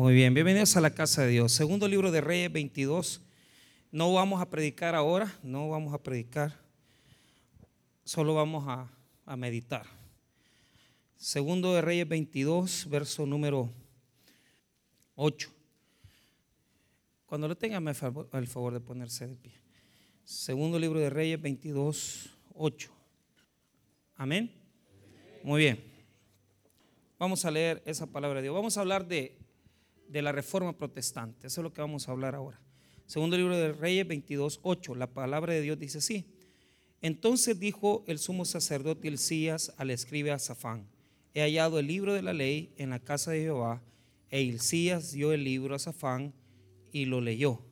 Muy bien, bienvenidos a la casa de Dios. Segundo libro de Reyes 22. No vamos a predicar ahora, no vamos a predicar, solo vamos a, a meditar. Segundo de Reyes 22, verso número 8. Cuando lo tengan, me el favor de ponerse de pie. Segundo libro de Reyes 22, 8. Amén. Muy bien. Vamos a leer esa palabra de Dios. Vamos a hablar de, de la reforma protestante. Eso es lo que vamos a hablar ahora. Segundo libro de Reyes 22, 8. La palabra de Dios dice así. Entonces dijo el sumo sacerdote Hilcías al escribe Safán, he hallado el libro de la ley en la casa de Jehová. E Hilcías dio el libro a Safán y lo leyó.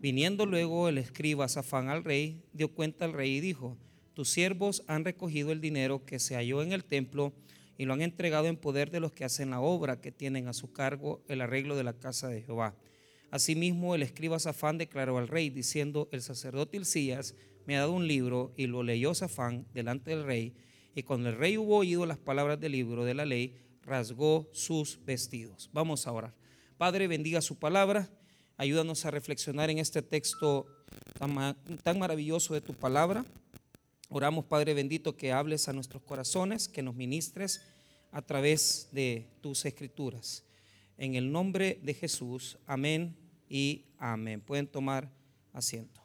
Viniendo luego el escriba Safán al rey, dio cuenta al rey y dijo, tus siervos han recogido el dinero que se halló en el templo y lo han entregado en poder de los que hacen la obra, que tienen a su cargo el arreglo de la casa de Jehová. Asimismo, el escriba Safán declaró al rey, diciendo, el sacerdote Hilcías me ha dado un libro, y lo leyó Safán delante del rey, y cuando el rey hubo oído las palabras del libro de la ley, rasgó sus vestidos. Vamos a orar. Padre, bendiga su palabra, ayúdanos a reflexionar en este texto tan maravilloso de tu palabra. Oramos, Padre bendito, que hables a nuestros corazones, que nos ministres a través de tus escrituras. En el nombre de Jesús, amén y amén. Pueden tomar asiento.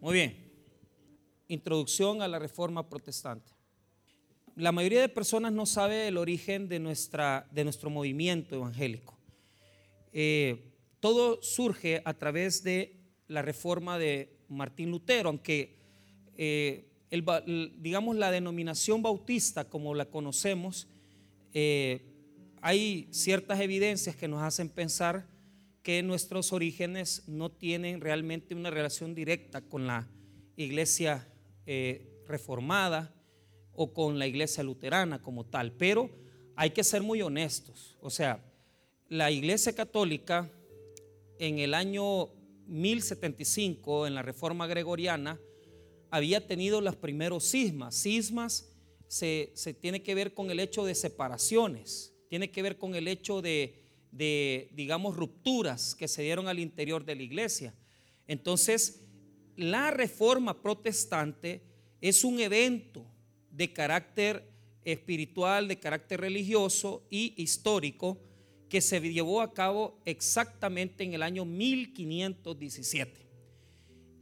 Muy bien. Introducción a la reforma protestante. La mayoría de personas no sabe el origen de, nuestra, de nuestro movimiento evangélico. Eh, todo surge a través de la reforma de Martín Lutero, aunque eh, digamos, la denominación bautista como la conocemos, eh, hay ciertas evidencias que nos hacen pensar que nuestros orígenes no tienen realmente una relación directa con la iglesia eh, reformada o con la iglesia luterana como tal, pero hay que ser muy honestos. O sea, la iglesia católica en el año 1075, en la reforma gregoriana, había tenido los primeros cismas. Cismas se, tiene que ver con el hecho de separaciones, tiene que ver con el hecho de, de, digamos, rupturas que se dieron al interior de la iglesia. Entonces, la reforma protestante es un evento de carácter espiritual, de carácter religioso y histórico que se llevó a cabo exactamente en el año 1517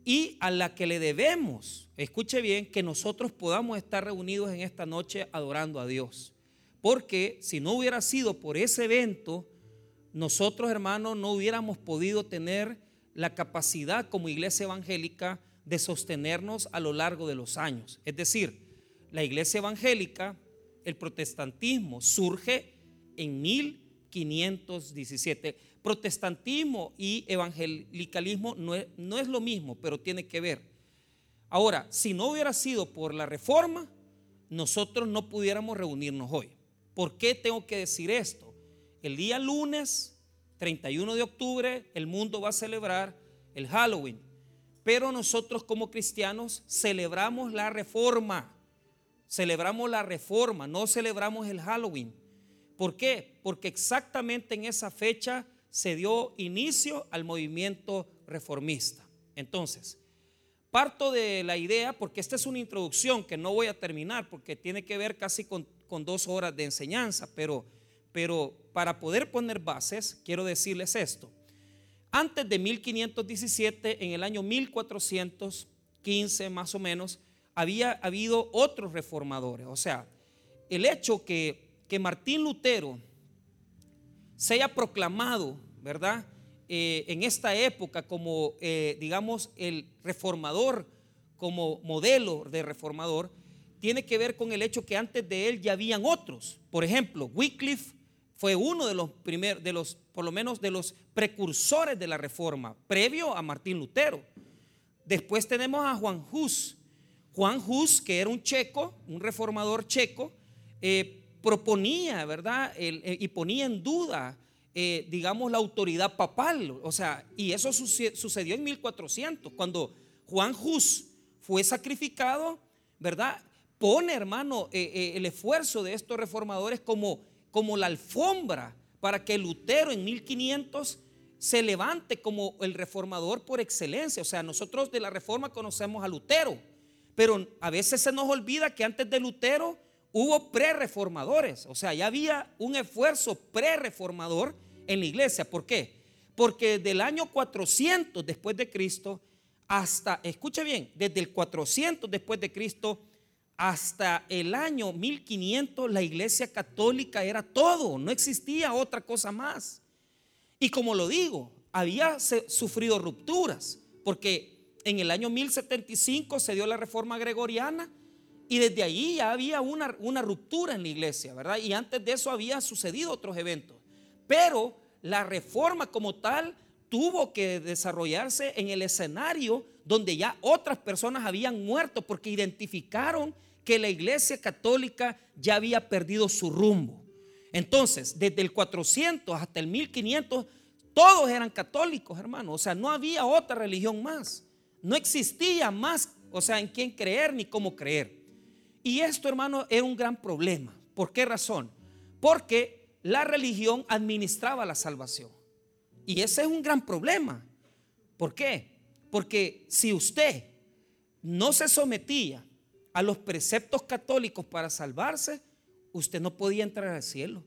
y a la que le debemos, escuche bien, que nosotros podamos estar reunidos en esta noche adorando a Dios. Porque si no hubiera sido por ese evento, nosotros hermanos no hubiéramos podido tener la capacidad como iglesia evangélica de sostenernos a lo largo de los años. Es decir, la iglesia evangélica, el protestantismo surge en 1517 protestantismo y evangelicalismo no es, no es, lo mismo, pero tiene que ver. Ahora, si no hubiera sido por la reforma, nosotros no pudiéramos reunirnos hoy. ¿Por qué tengo que decir esto? El día lunes 31 de octubre el mundo va a celebrar el Halloween, pero nosotros como cristianos celebramos la reforma. Celebramos la reforma, no celebramos el Halloween. ¿Por qué? Porque exactamente en esa fecha se dio inicio al movimiento reformista. Entonces, parto de la idea, porque esta es una introducción que no voy a terminar, porque tiene que ver casi con, dos horas de enseñanza, pero, pero para poder poner bases, quiero decirles esto. Antes de 1517, en el año 1415 más o menos, había habido otros reformadores. O sea, el hecho que, que Martín Lutero se haya proclamado, ¿verdad? Eh, en esta época como, eh, digamos, el reformador, como modelo de reformador, tiene que ver con el hecho que antes de él ya habían otros. Por ejemplo, Wycliffe fue uno de los primeros, de los, por lo menos de los precursores de la reforma, previo a Martín Lutero. Después tenemos a Juan Hus. Juan Hus, que era un checo, un reformador checo, eh, proponía, ¿verdad? Eh, y ponía en duda, eh, digamos, la autoridad papal. O sea, y eso sucedió en 1400, cuando Juan Hus fue sacrificado, ¿verdad? Pone, hermano, eh, el esfuerzo de estos reformadores como, como la alfombra para que Lutero en 1500 se levante como el reformador por excelencia. O sea, nosotros de la reforma conocemos a Lutero, pero a veces se nos olvida que antes de Lutero hubo pre-reformadores. O sea, ya había un esfuerzo pre-reformador en la iglesia. ¿Por qué? Porque del año 400 después de Cristo hasta, escuche bien, desde el 400 después de Cristo hasta el año 1500 la iglesia católica era todo, no existía otra cosa más. Y como lo digo, había sufrido rupturas, porque en el año 1075 se dio la reforma gregoriana y desde allí ya había una, una ruptura en la iglesia, ¿verdad? Y antes de eso había sucedido otros eventos. Pero la reforma como tal tuvo que desarrollarse en el escenario donde ya otras personas habían muerto porque identificaron que la iglesia católica ya había perdido su rumbo. Entonces, desde el 400 hasta el 1500, todos eran católicos, hermano. O sea, no había otra religión más. No existía más, o sea, en quién creer ni cómo creer. Y esto, hermano, era un gran problema. ¿Por qué razón? Porque la religión administraba la salvación. Y ese es un gran problema. ¿Por qué? Porque si usted no se sometía a los preceptos católicos para salvarse, usted no podía entrar al cielo.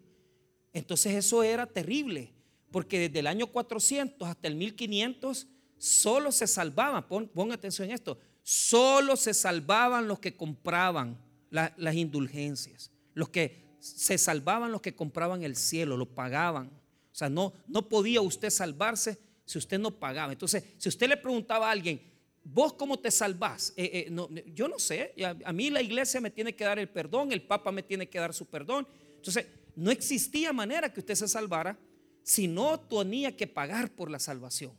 Entonces eso era terrible, porque desde el año 400 hasta el 1500 solo se salvaban, pon, atención en esto, solo se salvaban los que compraban las indulgencias, los que se salvaban los que compraban el cielo, lo pagaban. O sea, no, no podía usted salvarse si usted no pagaba. Entonces, si usted le preguntaba a alguien, ¿Vos cómo te salvás? Eh, eh, yo no sé. A, mí la iglesia me tiene que dar el perdón, el Papa me tiene que dar su perdón. Entonces, no existía manera que usted se salvara si no tenía que pagar por la salvación.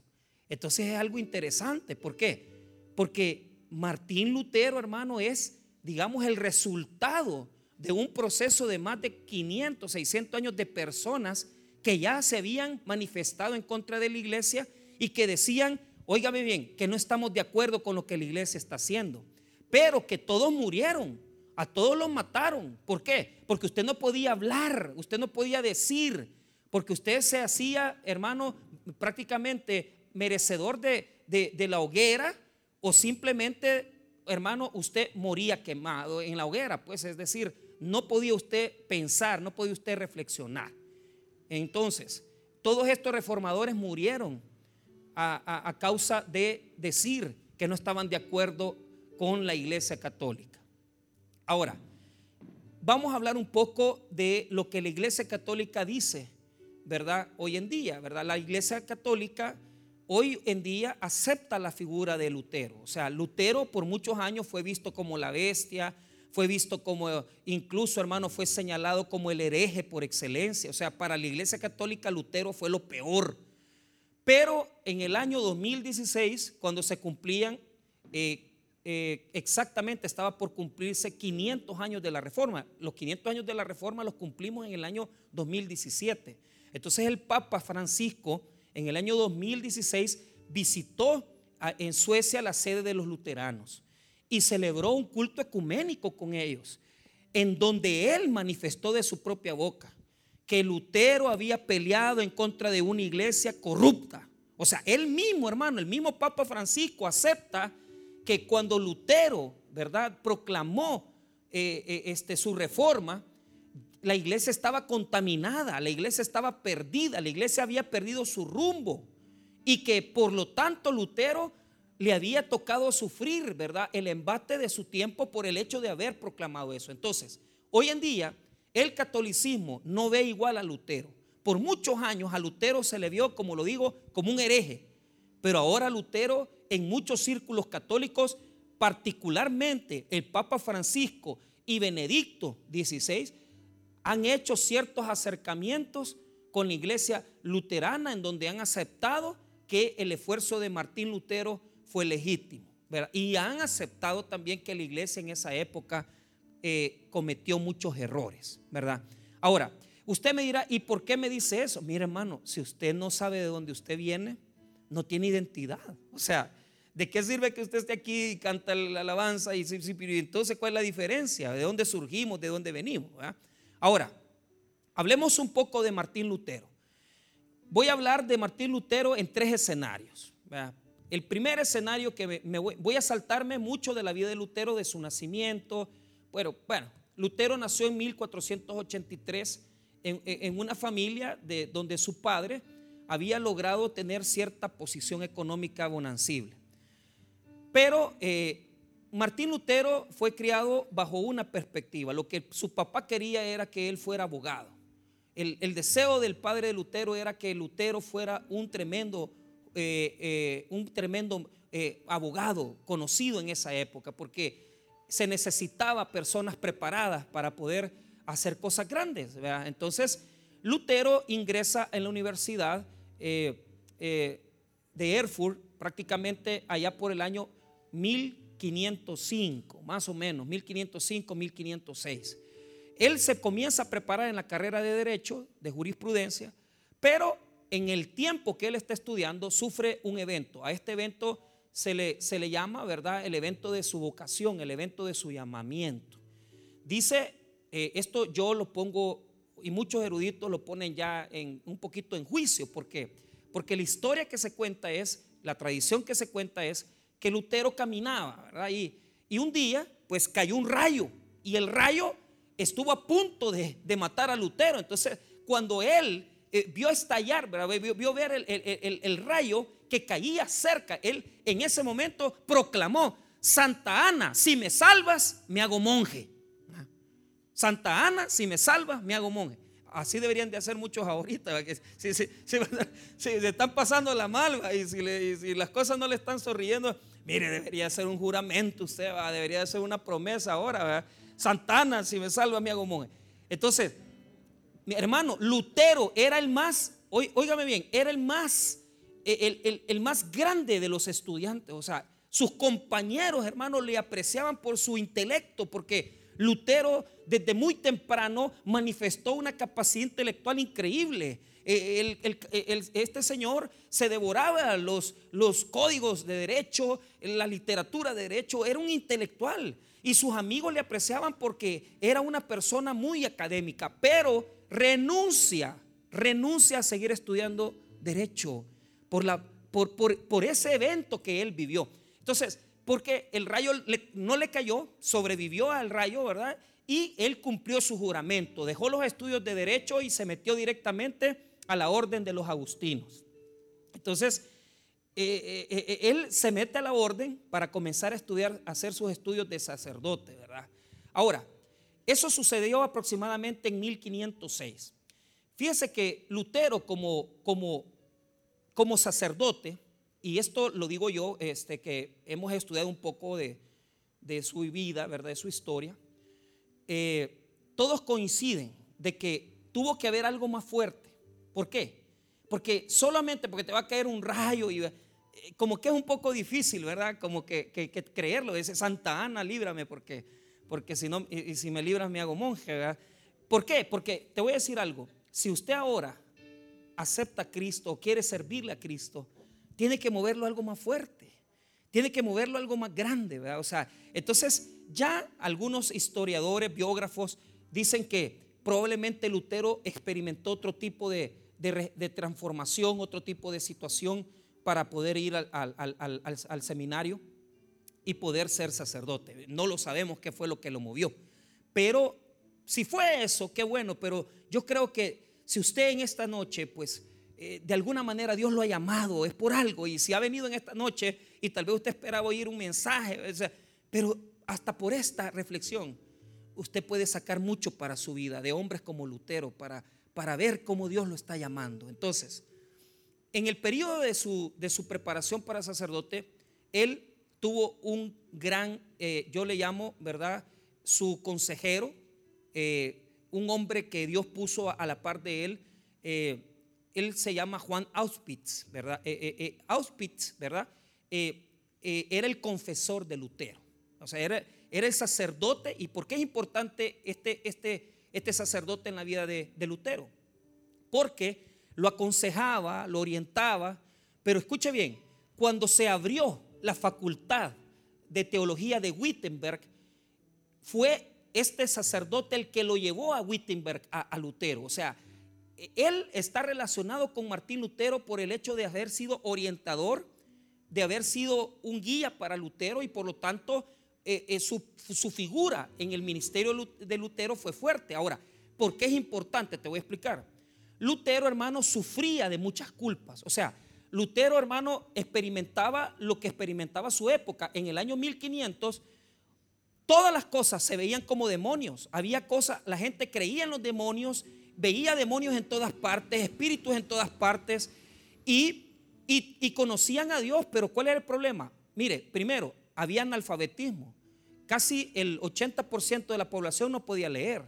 Entonces es algo interesante. ¿Por qué? Porque Martín Lutero, hermano, es, digamos, el resultado de un proceso de más de 500, 600 años de personas que ya se habían manifestado en contra de la iglesia y que decían, óigame bien, que no estamos de acuerdo con lo que la iglesia está haciendo, pero que todos murieron, a todos los mataron. ¿Por qué? Porque usted no podía hablar, usted no podía decir, porque usted se hacía, hermano, prácticamente merecedor de, de, la hoguera o simplemente, hermano, usted moría quemado en la hoguera, pues es decir, no podía usted pensar, no podía usted reflexionar. Entonces, todos estos reformadores murieron a, causa de decir que no estaban de acuerdo con la iglesia católica. Ahora, vamos a hablar un poco de lo que la iglesia católica dice, ¿verdad? Hoy en día, ¿verdad? La iglesia católica hoy en día acepta la figura de Lutero. O sea, Lutero por muchos años fue visto como la bestia, fue visto como, incluso hermano, fue señalado como el hereje por excelencia. O sea, para la iglesia católica Lutero fue lo peor pero en el año 2016, cuando se cumplían, eh, eh, exactamente estaba por cumplirse 500 años de la reforma. Los 500 años de la reforma los cumplimos en el año 2017. Entonces el Papa Francisco en el año 2016 visitó en Suecia la sede de los luteranos y celebró un culto ecuménico con ellos, en donde él manifestó de su propia boca que Lutero había peleado en contra de una iglesia corrupta. O sea, él mismo, hermano, el mismo Papa Francisco acepta que cuando Lutero, ¿verdad?, proclamó eh, eh, este, su reforma, la iglesia estaba contaminada, la iglesia estaba perdida, la iglesia había perdido su rumbo y que por lo tanto Lutero le había tocado sufrir, ¿verdad?, el embate de su tiempo por el hecho de haber proclamado eso. Entonces, hoy en día el catolicismo no ve igual a Lutero. Por muchos años a Lutero se le vio, como lo digo, como un hereje. Pero ahora Lutero en muchos círculos católicos, particularmente el Papa Francisco y Benedicto XVI, han hecho ciertos acercamientos con la iglesia luterana en donde han aceptado que el esfuerzo de Martín Lutero fue legítimo. Y han aceptado también que la iglesia en esa época eh, cometió muchos errores, ¿verdad? Ahora, usted me dirá, ¿y por qué me dice eso? Mire, hermano, si usted no sabe de dónde usted viene, no tiene identidad. O sea, ¿de qué sirve que usted esté aquí y canta la alabanza? Y, entonces, ¿cuál es la diferencia? ¿De dónde surgimos? ¿De dónde venimos? Ahora, hablemos un poco de Martín Lutero. voy a hablar de Martín Lutero en tres escenarios. El primer escenario que me, voy, a saltarme mucho de la vida de Lutero, de su nacimiento. Bueno, bueno Lutero nació en 1483 en, una familia de, donde su padre había logrado tener cierta posición económica bonancible. Pero eh, Martín Lutero fue criado bajo una perspectiva. Lo que su papá quería era que él fuera abogado. El, deseo del padre de Lutero era que Lutero fuera un tremendo, eh, eh, un tremendo abogado conocido en esa época, porque se necesitaba personas preparadas para poder hacer cosas grandes. Entonces, Lutero ingresa en la universidad de Erfurt prácticamente allá por el año 1505, más o menos, 1505, 1506. Él se comienza a preparar en la carrera de Derecho, de Jurisprudencia, pero en el tiempo que él está estudiando sufre un evento. A este evento se le, se le llama, ¿verdad?, el evento de su vocación, el evento de su llamamiento. Dice, eh, esto yo lo pongo, y muchos eruditos lo ponen ya en, un poquito en juicio, ¿por qué? Porque la historia que se cuenta es, la tradición que se cuenta es que Lutero caminaba, ¿verdad? Y, y un día, pues cayó un rayo y el rayo estuvo a punto de, matar a Lutero. Entonces, cuando él eh, vio estallar, ¿verdad? Vio, ver el, rayo que caía cerca, él en ese momento proclamó, Santa Ana, si me salvas, me hago monje. Santa Ana, si me salvas, me hago monje. Así deberían de hacer muchos ahorita. Que si, se están pasando la malva y si, las cosas no le están sonriendo, mire, debería ser un juramento usted, ¿va? debería ser una promesa ahora. Santana, si me salva, me hago. Entonces, mi hermano, Lutero era el más, óigame bien, era el más, el, el más grande de los estudiantes. O sea, sus compañeros, hermanos, le apreciaban por su intelecto, porque Lutero desde muy temprano manifestó una capacidad intelectual increíble. Eh, este señor se devoraba los, códigos de derecho, la literatura de derecho, era un intelectual y sus amigos le apreciaban porque era una persona muy académica, pero renuncia, renuncia a seguir estudiando derecho por, por ese evento que él vivió. Entonces, porque el rayo no le cayó, sobrevivió al rayo, ¿verdad? Y él cumplió su juramento, dejó los estudios de derecho y se metió directamente a la orden de los agustinos. Entonces, eh, eh, eh, él se mete a la orden para comenzar a estudiar, hacer sus estudios de sacerdote, ¿verdad? Ahora, eso sucedió aproximadamente en 1506. Fíjese que Lutero como, como, como sacerdote, y esto lo digo yo, este, que hemos estudiado un poco de, su vida, ¿verdad? De su historia. Eh, todos coinciden de que tuvo que haber algo más fuerte. ¿Por qué? Porque solamente porque te va a caer un rayo y eh, como que es un poco difícil, ¿verdad? Como que, creerlo. Dice Santa Ana, líbrame, porque, porque si no, y, si me libras me hago monje, ¿verdad? ¿Por qué? Porque te voy a decir algo. Si usted ahora acepta a Cristo o quiere servirle a Cristo, tiene que moverlo algo más fuerte, tiene que moverlo algo más grande, ¿verdad? O sea, entonces ya algunos historiadores, biógrafos, dicen que probablemente Lutero experimentó otro tipo de, transformación, otro tipo de situación para poder ir al, seminario y poder ser sacerdote. No lo sabemos qué fue lo que lo movió. Pero si fue eso, qué bueno, pero yo creo que si usted en esta noche, pues eh, de alguna manera Dios lo ha llamado, es por algo. Y si ha venido en esta noche y tal vez usted esperaba oír un mensaje, pero hasta por esta reflexión, usted puede sacar mucho para su vida, de hombres como Lutero, para, para ver cómo Dios lo está llamando. Entonces, en el periodo de su, de su preparación para sacerdote, él tuvo un gran, eh, yo le llamo, ¿verdad? Su consejero, eh, un hombre que Dios puso a, la par de él él se llama Juan Auspitz, ¿verdad? Eh, eh, eh, Auspitz, ¿verdad? era el confesor de Lutero. O sea, era, era, el sacerdote. ¿Y por qué es importante este, este, este sacerdote en la vida de, de Lutero? Porque lo aconsejaba, lo orientaba. Pero escuche bien, cuando se abrió la facultad de teología de Wittenberg, fue este sacerdote el que lo llevó a Wittenberg, a, a Lutero. O sea, él está relacionado con Martín Lutero por el hecho de haber sido orientador, de haber sido un guía para Lutero y por lo tanto eh, eh, su, su, figura en el ministerio de Lutero fue fuerte. Ahora, ¿por qué es importante? Te voy a explicar. Lutero, hermano, sufría de muchas culpas. O sea, Lutero, hermano, experimentaba lo que experimentaba su época. En el año 1500, todas las cosas se veían como demonios. Había cosas, la gente creía en los demonios veía demonios en todas partes, espíritus en todas partes y, conocían a Dios, pero ¿cuál era el problema? Mire, primero, había analfabetismo. Casi el 80% de la población no podía leer.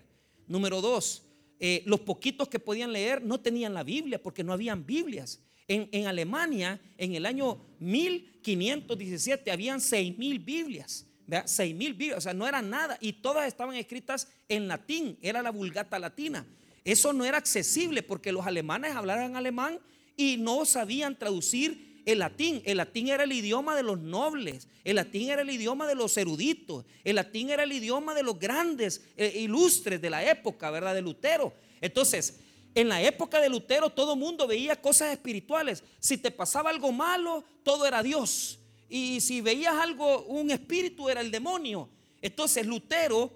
Número dos, eh, los poquitos que podían leer no tenían la Biblia porque no habían Biblias. En, en Alemania, en el año 1517, habían 6.000 Biblias. Seis mil Biblias, o sea, no era nada. Y todas estaban escritas en latín, era la vulgata latina. Eso no era accesible porque los alemanes hablaban alemán y no sabían traducir el latín. El latín era el idioma de los nobles, el latín era el idioma de los eruditos, el latín era el idioma de los grandes, eh, ilustres de la época, ¿verdad? De Lutero. Entonces, en la época de Lutero todo mundo veía cosas espirituales. Si te pasaba algo malo, todo era Dios. Y si veías algo, un espíritu era el demonio. Entonces Lutero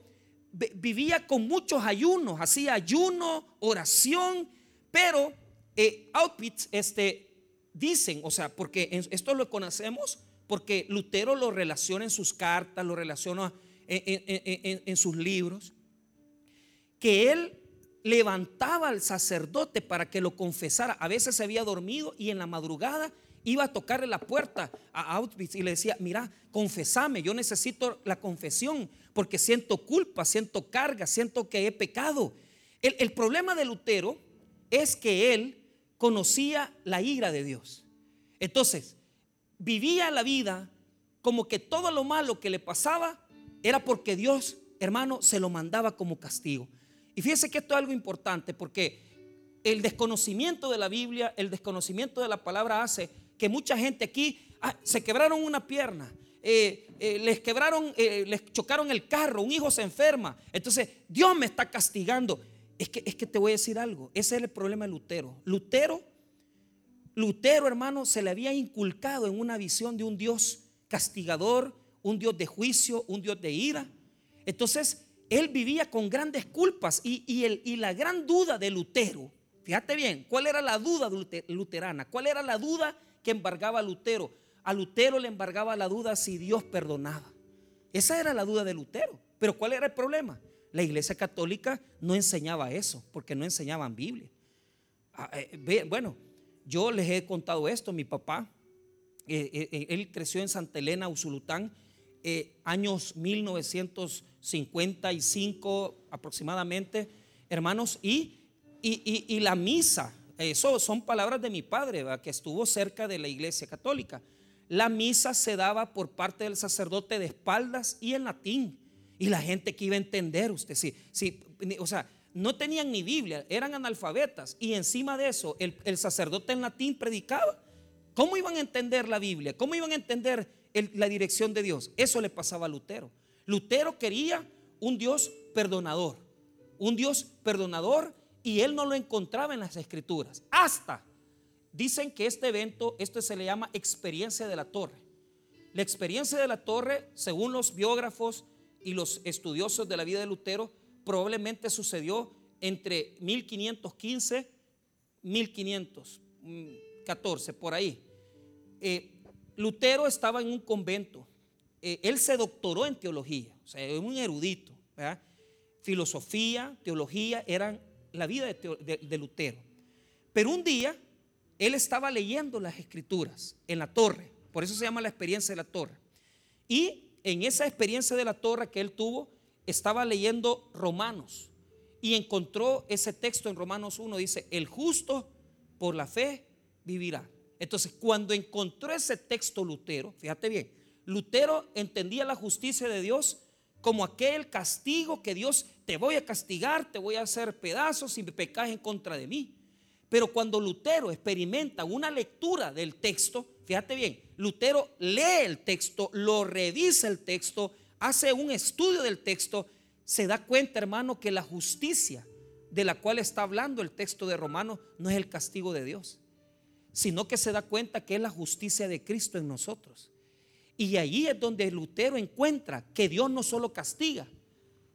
vivía con muchos ayunos, hacía ayuno, oración, pero eh, outfits este, dicen, o sea, porque esto lo conocemos, porque Lutero lo relaciona en sus cartas, lo relaciona en, sus libros, que él levantaba al sacerdote para que lo confesara. A veces se había dormido y en la madrugada iba a tocarle la puerta a Auschwitz y le decía, mira, confesame, yo necesito la confesión porque siento culpa, siento carga, siento que he pecado. El, problema de Lutero es que él conocía la ira de Dios. Entonces, vivía la vida como que todo lo malo que le pasaba era porque Dios, hermano, se lo mandaba como castigo. Y fíjese que esto es algo importante porque el desconocimiento de la Biblia, el desconocimiento de la palabra hace que mucha gente aquí ah, se quebraron una pierna, eh, eh, les quebraron, eh, les chocaron el carro, un hijo se enferma. Entonces, Dios me está castigando. Es que, es que te voy a decir algo. Ese es el problema de Lutero. Lutero, Lutero, hermano, se le había inculcado en una visión de un Dios castigador, un Dios de juicio, un Dios de ira. Entonces, él vivía con grandes culpas y, y, el, y la gran duda de Lutero, fíjate bien, ¿cuál era la duda luterana? ¿Cuál era la duda que embargaba Lutero. A Lutero le embargaba la duda si Dios perdonaba. Esa era la duda de Lutero. Pero ¿cuál era el problema? La iglesia católica no enseñaba eso, porque no enseñaban Biblia. Ah, eh, bueno, yo les he contado esto, mi papá, eh, eh, él creció en Santa Elena, Usulután, años 1955 aproximadamente, hermanos, y, y la misa eso son palabras de mi padre, que estuvo cerca de la iglesia católica. La misa se daba por parte del sacerdote de espaldas y en latín. Y la gente que iba a entender, usted, sí, sí, o sea, no tenían ni Biblia, eran analfabetas. Y encima de eso, el, sacerdote en latín predicaba. ¿Cómo iban a entender la Biblia? ¿Cómo iban a entender la dirección de Dios? Eso le pasaba a Lutero. Lutero quería un Dios perdonador. Un Dios perdonador y él no lo encontraba en las escrituras. Hasta dicen que este evento, esto se le llama experiencia de la torre. La experiencia de la torre, según los biógrafos y los estudiosos de la vida de Lutero, probablemente sucedió entre 1515 1514, por ahí. Eh, Lutero estaba en un convento. Eh, él se doctoró en teología, o sea, es un erudito. Filosofía, teología eran la vida de, Lutero. Pero un día él estaba leyendo las escrituras en la torre, por eso se llama la experiencia de la torre. Y en esa experiencia de la torre que él tuvo, estaba leyendo Romanos y encontró ese texto en Romanos 1, dice, el justo por la fe vivirá. Entonces, cuando encontró ese texto Lutero, fíjate bien, Lutero entendía la justicia de Dios como aquel castigo que Dios te voy a castigar, te voy a hacer pedazos si pecas en contra de mí. Pero cuando Lutero experimenta una lectura del texto, fíjate bien, Lutero lee el texto, lo revisa el texto, hace un estudio del texto, se da cuenta, hermano, que la justicia de la cual está hablando el texto de Romanos no es el castigo de Dios, sino que se da cuenta que es la justicia de Cristo en nosotros. Y ahí es donde Lutero encuentra que Dios no solo castiga,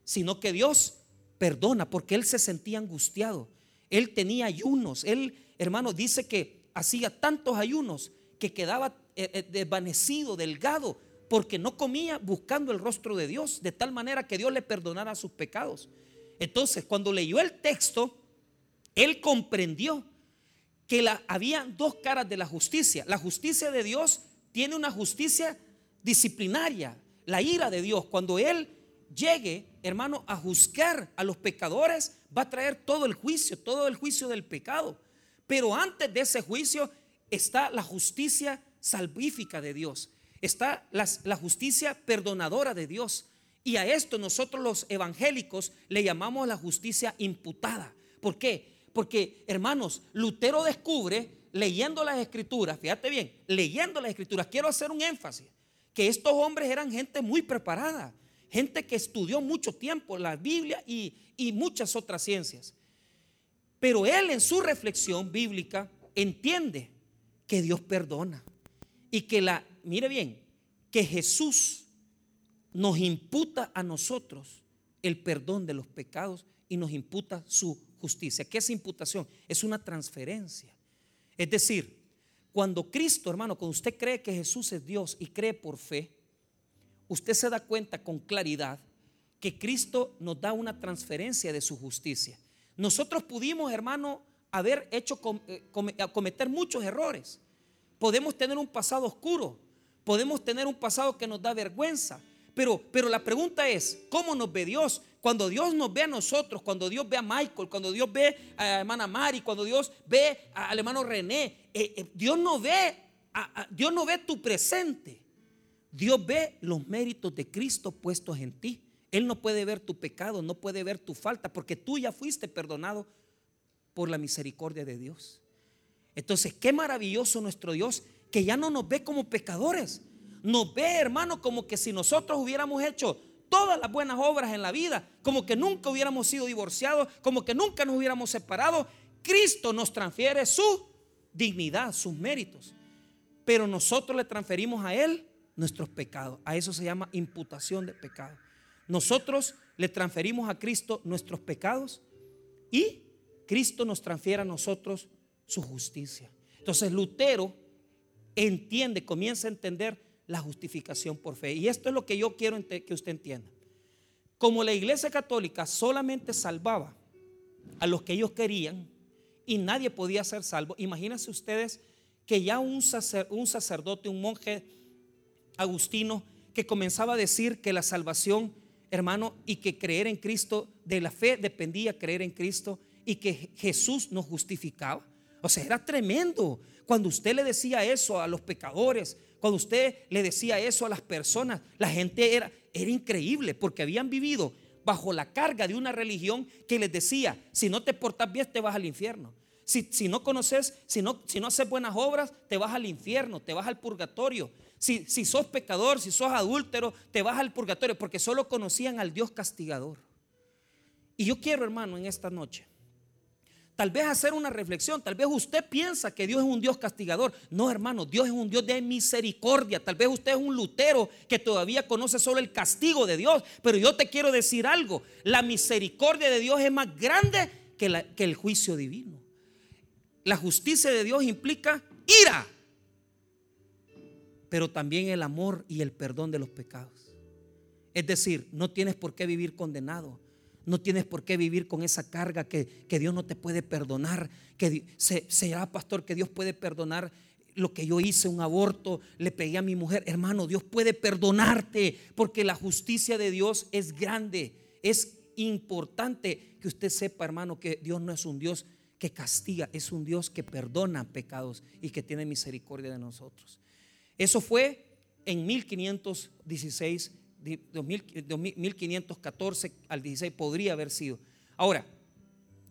sino que Dios perdona, porque él se sentía angustiado. Él tenía ayunos. Él, hermano, dice que hacía tantos ayunos que quedaba eh, eh, desvanecido, delgado, porque no comía buscando el rostro de Dios, de tal manera que Dios le perdonara sus pecados. Entonces, cuando leyó el texto, él comprendió que la, había dos caras de la justicia. La justicia de Dios tiene una justicia disciplinaria, la ira de Dios. Cuando Él llegue, hermano, a juzgar a los pecadores, va a traer todo el juicio, todo el juicio del pecado. Pero antes de ese juicio está la justicia salvífica de Dios, está la, la justicia perdonadora de Dios. Y a esto nosotros los evangélicos le llamamos la justicia imputada. ¿Por qué? Porque, hermanos, Lutero descubre, leyendo las escrituras, fíjate bien, leyendo las escrituras, quiero hacer un énfasis, que estos hombres eran gente muy preparada, gente que estudió mucho tiempo la Biblia y, y muchas otras ciencias. Pero él en su reflexión bíblica entiende que Dios perdona y que la, mire bien, que Jesús nos imputa a nosotros el perdón de los pecados y nos imputa su justicia. ¿Qué es imputación? Es una transferencia. Es decir, cuando Cristo, hermano, cuando usted cree que Jesús es Dios y cree por fe, usted se da cuenta con claridad que Cristo nos da una transferencia de su justicia. Nosotros pudimos, hermano, haber hecho eh, cometer muchos errores. Podemos tener un pasado oscuro, podemos tener un pasado que nos da vergüenza, pero, pero la pregunta es, ¿cómo nos ve Dios? Cuando Dios nos ve a nosotros, cuando Dios ve a Michael, cuando Dios ve a la hermana Mari, cuando Dios ve al hermano René, eh, eh, Dios no ve, Dios no ve tu presente. Dios ve los méritos de Cristo puestos en ti. Él no puede ver tu pecado, no puede ver tu falta, porque tú ya fuiste perdonado por la misericordia de Dios. Entonces, qué maravilloso nuestro Dios, que ya no nos ve como pecadores, nos ve, hermano, como que si nosotros hubiéramos hecho todas las buenas obras en la vida, como que nunca hubiéramos sido divorciados, como que nunca nos hubiéramos separado. Cristo nos transfiere su dignidad, sus méritos. Pero nosotros le transferimos a Él nuestros pecados. A eso se llama imputación de pecado. Nosotros le transferimos a Cristo nuestros pecados y Cristo nos transfiere a nosotros su justicia. Entonces Lutero entiende, comienza a entender la justificación por fe. Y esto es lo que yo quiero que usted entienda. Como la iglesia católica solamente salvaba a los que ellos querían y nadie podía ser salvo, imagínense ustedes que ya un, un sacerdote, un monje agustino, que comenzaba a decir que la salvación, hermano, y que creer en Cristo, de la fe dependía creer en Cristo y que Jesús nos justificaba. O sea, era tremendo. Cuando usted le decía eso a los pecadores, cuando usted le decía eso a las personas, la gente era, era increíble porque habían vivido bajo la carga de una religión que les decía, si no te portas bien te vas al infierno. Si, si no conoces, si no, si no haces buenas obras, te vas al infierno, te vas al purgatorio. Si, si sos pecador, si sos adúltero, te vas al purgatorio porque solo conocían al Dios castigador. Y yo quiero, hermano, en esta noche Tal vez hacer una reflexión, tal vez usted piensa que Dios es un Dios castigador. No, hermano, Dios es un Dios de misericordia. Tal vez usted es un lutero que todavía conoce solo el castigo de Dios. Pero yo te quiero decir algo, la misericordia de Dios es más grande que, que el juicio divino. La justicia de Dios implica ira, pero también el amor y el perdón de los pecados. Es decir, no tienes por qué vivir condenado. No tienes por qué vivir con esa carga que, Dios no te puede perdonar. Que se, será, pastor, que Dios puede perdonar lo que yo hice, un aborto, le pegué a mi mujer. Hermano, Dios puede perdonarte porque la justicia de Dios es grande. Es importante que usted sepa, hermano, que Dios no es un Dios que castiga, es un Dios que perdona pecados y que tiene misericordia de nosotros. Eso fue en 1516 1514 al 16 podría haber sido. Ahora,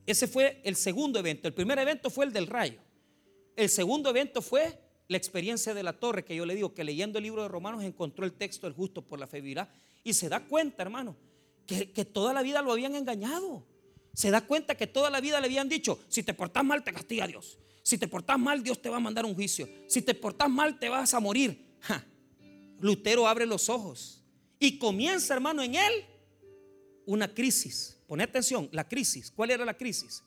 ese fue el segundo evento. El primer evento fue el del rayo. El segundo evento fue la experiencia de la torre, que yo le digo que leyendo el libro de Romanos encontró el texto del justo por la fe Y se da cuenta, hermano, que, que toda la vida lo habían engañado. se da cuenta que toda la vida le habían dicho, si te portas mal te castiga Dios. Si te portas mal Dios te va a mandar un juicio. Si te portas mal te vas a morir. Lutero abre los ojos y comienza, hermano, en él una crisis. Pone atención, la crisis. ¿Cuál era la crisis?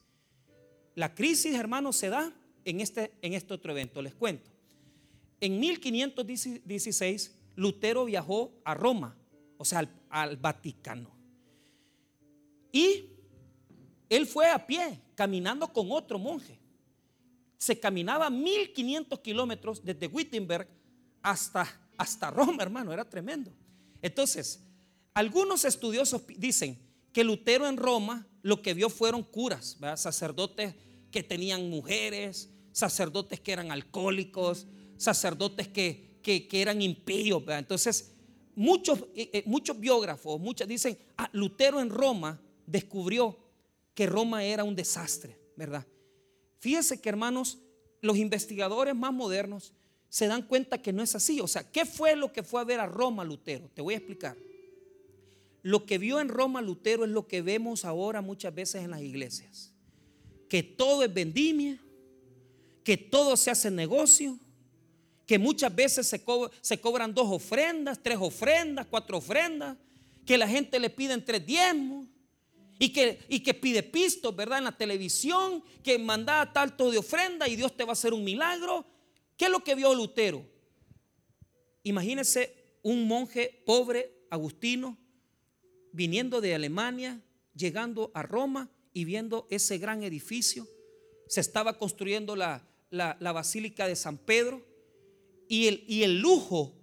La crisis, hermano, se da en este, en este otro evento. Les cuento. En 1516, Lutero viajó a Roma, o sea, al, al Vaticano. Y él fue a pie, caminando con otro monje. Se caminaba 1500 kilómetros desde Wittenberg hasta, hasta Roma, hermano, era tremendo. Entonces, algunos estudiosos dicen que Lutero en Roma lo que vio fueron curas, sacerdotes que tenían mujeres, sacerdotes que eran alcohólicos, sacerdotes que, eran impíos. Entonces, muchos, eh, eh, muchos biógrafos, muchos dicen, ah, Lutero en Roma descubrió que Roma era un desastre, ¿verdad? Fíjense que hermanos, los investigadores más modernos se dan cuenta que no es así. O sea, ¿qué fue lo que fue a ver a Roma Lutero? Te voy a explicar. Lo que vio en Roma Lutero es lo que vemos ahora muchas veces en las iglesias. Que todo es vendimia, que todo se hace negocio, que muchas veces se, cobran dos ofrendas, tres ofrendas, cuatro ofrendas, que la gente le pide tres diezmos y que, y que pide pistos, ¿verdad? En la televisión, que manda tanto de ofrenda y Dios te va a hacer un milagro. ¿Qué es lo que vio Lutero? Imagínese un monje pobre, agustino, viniendo de Alemania, llegando a Roma y viendo ese gran edificio. Se estaba construyendo la, Basílica de San Pedro y el, y el, lujo,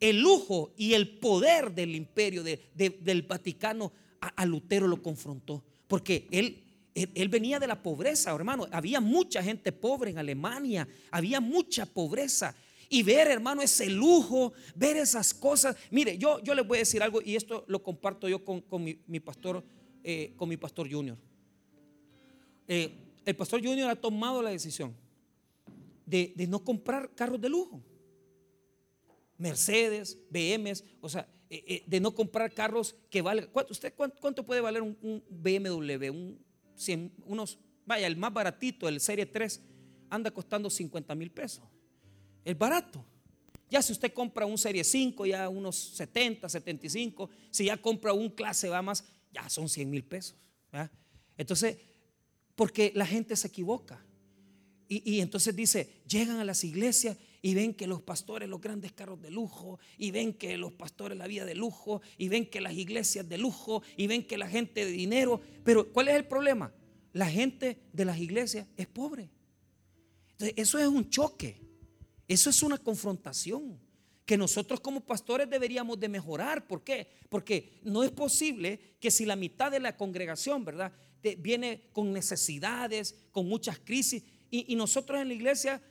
el lujo y el poder del imperio del Vaticano a, Lutero lo confrontó. Porque él, él, venía de la pobreza, hermano. Había mucha gente pobre en Alemania, había mucha pobreza. Y ver, hermano, ese lujo, ver esas cosas. Mire, yo, yo les voy a decir algo y esto lo comparto yo con, mi, pastor, eh, con mi pastor Junior. Eh, el pastor Junior ha tomado la decisión de, de, no comprar carros de lujo. Mercedes, BMs, o sea, eh, eh, de no comprar carros que valgan. ¿Cuánto, ¿Usted cuánto, puede valer un, BMW? Un unos, vaya, el más baratito, el Serie 3, anda costando 50 mil pesos. Es barato. Ya si usted compra un Serie 5, ya unos 70, 75. Si ya compra un clase va más, ya son 100 mil pesos. Entonces, porque la gente se equivoca. Y, y entonces dice, llegan a las iglesias y ven que los pastores, los grandes carros de lujo, y ven que los pastores la vida de lujo, y ven que las iglesias de lujo, y ven que la gente de dinero. Pero ¿cuál es el problema? La gente de las iglesias es pobre. Entonces, eso es un choque, eso es una confrontación que nosotros como pastores deberíamos de mejorar. ¿Por qué? Porque no es posible que si la mitad de la congregación, ¿verdad? viene con necesidades, con muchas crisis, y, y nosotros en la iglesia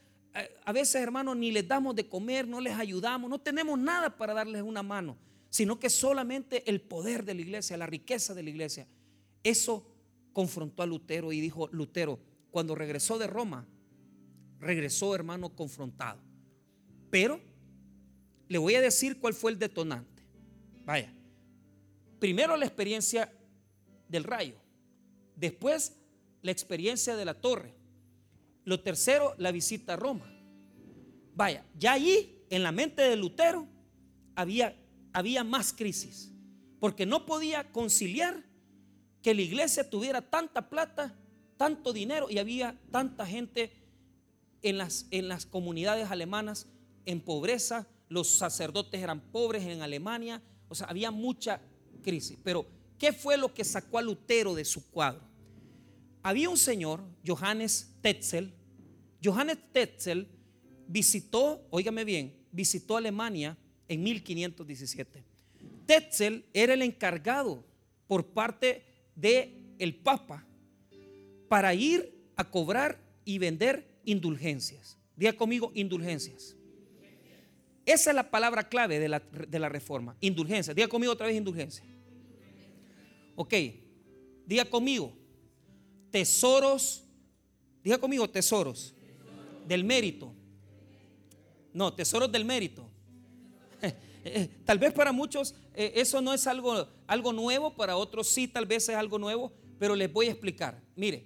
a veces, hermanos, ni les damos de comer, no les ayudamos, no tenemos nada para darles una mano, sino que solamente el poder de la iglesia, la riqueza de la iglesia. Eso confrontó a Lutero y dijo, Lutero, cuando regresó de Roma, regresó, hermano, confrontado. Pero le voy a decir cuál fue el detonante. Vaya, primero la experiencia del rayo, después la experiencia de la torre, lo tercero, la visita a Roma. Vaya, ya allí, en la mente de Lutero, había, había más crisis. Porque no podía conciliar que la iglesia tuviera tanta plata, tanto dinero y había tanta gente en las, en las comunidades alemanas en pobreza. Los sacerdotes eran pobres en Alemania. O sea, había mucha crisis. Pero, ¿qué fue lo que sacó a Lutero de su cuadro? Había un señor, Johannes Tetzel, Johannes Tetzel visitó, óigame bien, visitó Alemania en 1517. Tetzel era el encargado por parte del el Papa para ir a cobrar y vender indulgencias. Diga conmigo, indulgencias. Esa es la palabra clave de la, de la reforma, indulgencia. Diga conmigo otra vez indulgencia. Ok, diga conmigo, tesoros, diga conmigo tesoros del mérito. No, tesoros del mérito. Eh, tal vez para muchos eh, eso no es algo, algo nuevo, para otros sí, tal vez es algo nuevo, pero les voy a explicar. Mire,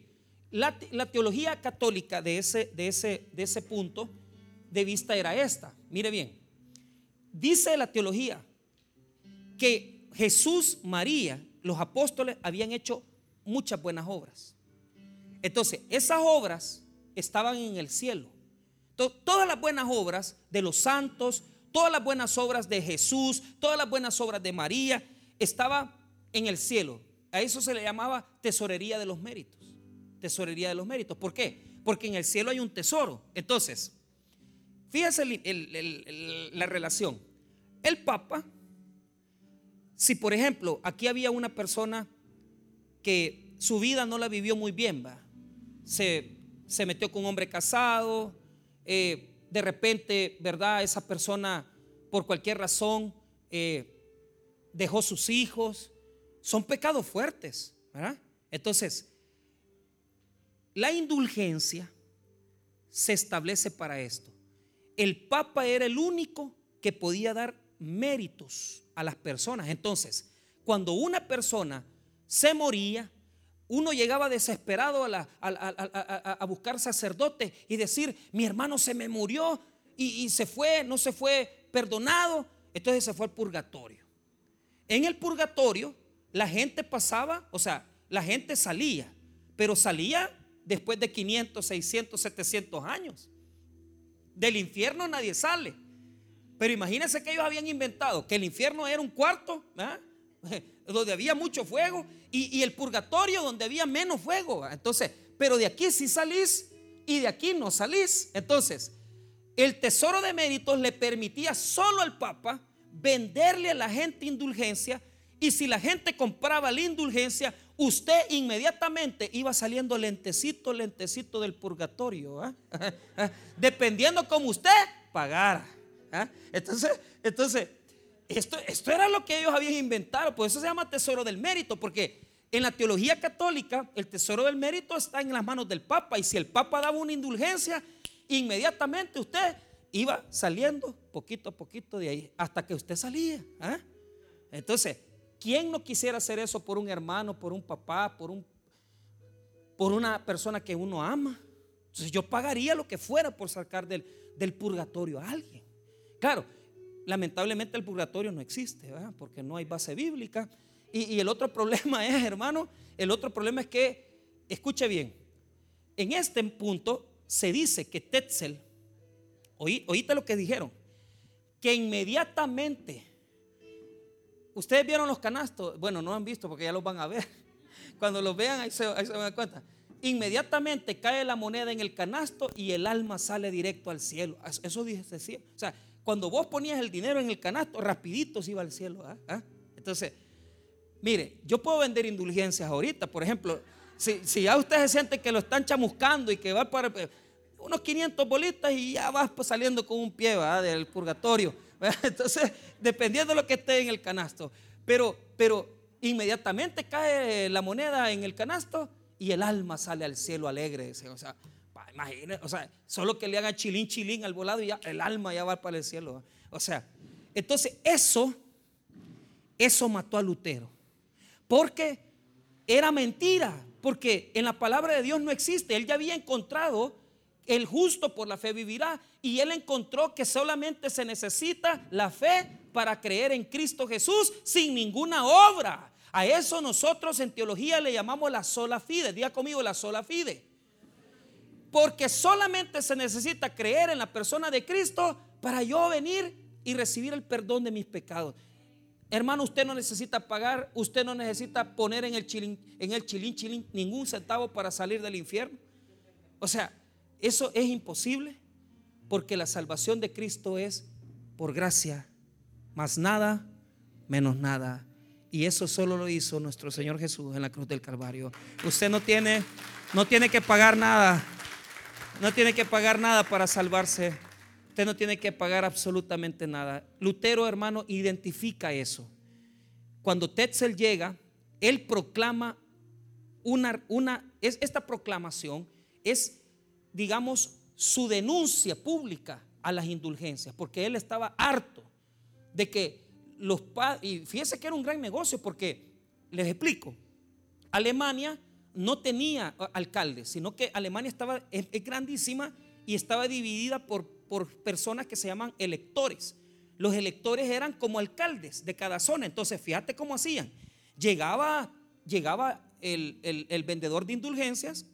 la, teología católica de ese, de, ese, de ese punto de vista era esta. Mire bien, dice la teología que Jesús, María, los apóstoles habían hecho muchas buenas obras. Entonces, esas obras estaban en el cielo. Todas las buenas obras de los santos, todas las buenas obras de Jesús, todas las buenas obras de María, estaban en el cielo. A eso se le llamaba tesorería de los méritos. Tesorería de los méritos. ¿Por qué? Porque en el cielo hay un tesoro. Entonces, fíjese la relación. El Papa, si por ejemplo aquí había una persona que su vida no la vivió muy bien, ¿va? Se, se metió con un hombre casado, eh, de repente, ¿verdad? Esa persona, por cualquier razón, eh, dejó sus hijos. Son pecados fuertes, ¿verdad? Entonces, la indulgencia se establece para esto. El Papa era el único que podía dar méritos a las personas. Entonces, cuando una persona se moría, uno llegaba desesperado a, buscar sacerdote y decir, mi hermano se me murió y, se fue, no se fue perdonado, entonces se fue al purgatorio. En el purgatorio la gente pasaba, o sea, la gente salía, pero salía después de 500, 600, 700 años. Del infierno nadie sale. Pero imagínense que ellos habían inventado que el infierno era un cuarto, donde había mucho fuego y, el purgatorio donde había menos fuego. Entonces, pero de aquí sí salís y de aquí no salís. Entonces, el tesoro de méritos le permitía solo al Papa venderle a la gente indulgencia y si la gente compraba la indulgencia, usted inmediatamente iba saliendo lentecito, lentecito del purgatorio, ¿ah? dependiendo como usted pagara. ¿ah? Entonces, entonces esto, esto era lo que ellos habían inventado, por eso se llama tesoro del mérito, porque en la teología católica el tesoro del mérito está en las manos del Papa y si el Papa daba una indulgencia, inmediatamente usted iba saliendo poquito a poquito de ahí hasta que usted salía. ¿ah? Entonces, ¿quién no quisiera hacer eso por un hermano, por un papá, por, un, por una persona que uno ama? Entonces yo pagaría lo que fuera por sacar del, del purgatorio a alguien. Claro, Lamentablemente el purgatorio no existe, ¿verdad? porque no hay base bíblica. Y, el otro problema es, hermano, el otro problema es que, escuche bien, en este punto se dice que Tetzel, oí, oíste lo que dijeron, que inmediatamente, ustedes vieron los canastos, bueno, no han visto porque ya los van a ver, cuando los vean ahí se, van a dar cuenta, inmediatamente cae la moneda en el canasto y el alma sale directo al cielo. Eso dice, o sea, cuando vos ponías el dinero en el canasto, rapidito se iba al cielo. ¿ah? ¿Ah? Entonces, mire, yo puedo vender indulgencias ahorita. Por ejemplo, si, si ya usted se siente que lo están chamuscando y que va para eh, unos 500 bolitas y ya vas pues saliendo con un pie del purgatorio. Entonces, dependiendo de lo que esté en el canasto. Pero, pero inmediatamente cae la moneda en el canasto y el alma sale al cielo alegre. O sea, Imagínense, o sea, solo que le haga chilín, chilín al volado y ya el alma ya va para el cielo. O sea, entonces eso, eso mató a Lutero. Porque era mentira, porque en la palabra de Dios no existe. Él ya había encontrado el justo por la fe vivirá. Y él encontró que solamente se necesita la fe para creer en Cristo Jesús sin ninguna obra. A eso nosotros en teología le llamamos la sola fide. Diga conmigo la sola fide. Porque solamente se necesita creer en la persona de Cristo para yo venir y recibir el perdón de mis pecados. Hermano, usted no necesita pagar, usted no necesita poner en el chilín, en el chilín, chilín ningún centavo para salir del infierno. O sea, eso es imposible porque la salvación de Cristo es por gracia, más nada, menos nada. Y eso solo lo hizo nuestro Señor Jesús en la cruz del Calvario. Usted no tiene, no tiene que pagar nada. No tiene que pagar nada para salvarse. Usted no tiene que pagar absolutamente nada. Lutero, hermano, identifica eso. Cuando Tetzel llega, él proclama una, una es, esta proclamación es, digamos, su denuncia pública a las indulgencias, porque él estaba harto de que los padres, y fíjese que era un gran negocio, porque les explico, Alemania no tenía alcaldes, sino que Alemania estaba, es, grandísima y estaba dividida por, por personas que se llaman electores. Los electores eran como alcaldes de cada zona. Entonces, fíjate cómo hacían. Llegaba, llegaba el, el vendedor de indulgencias,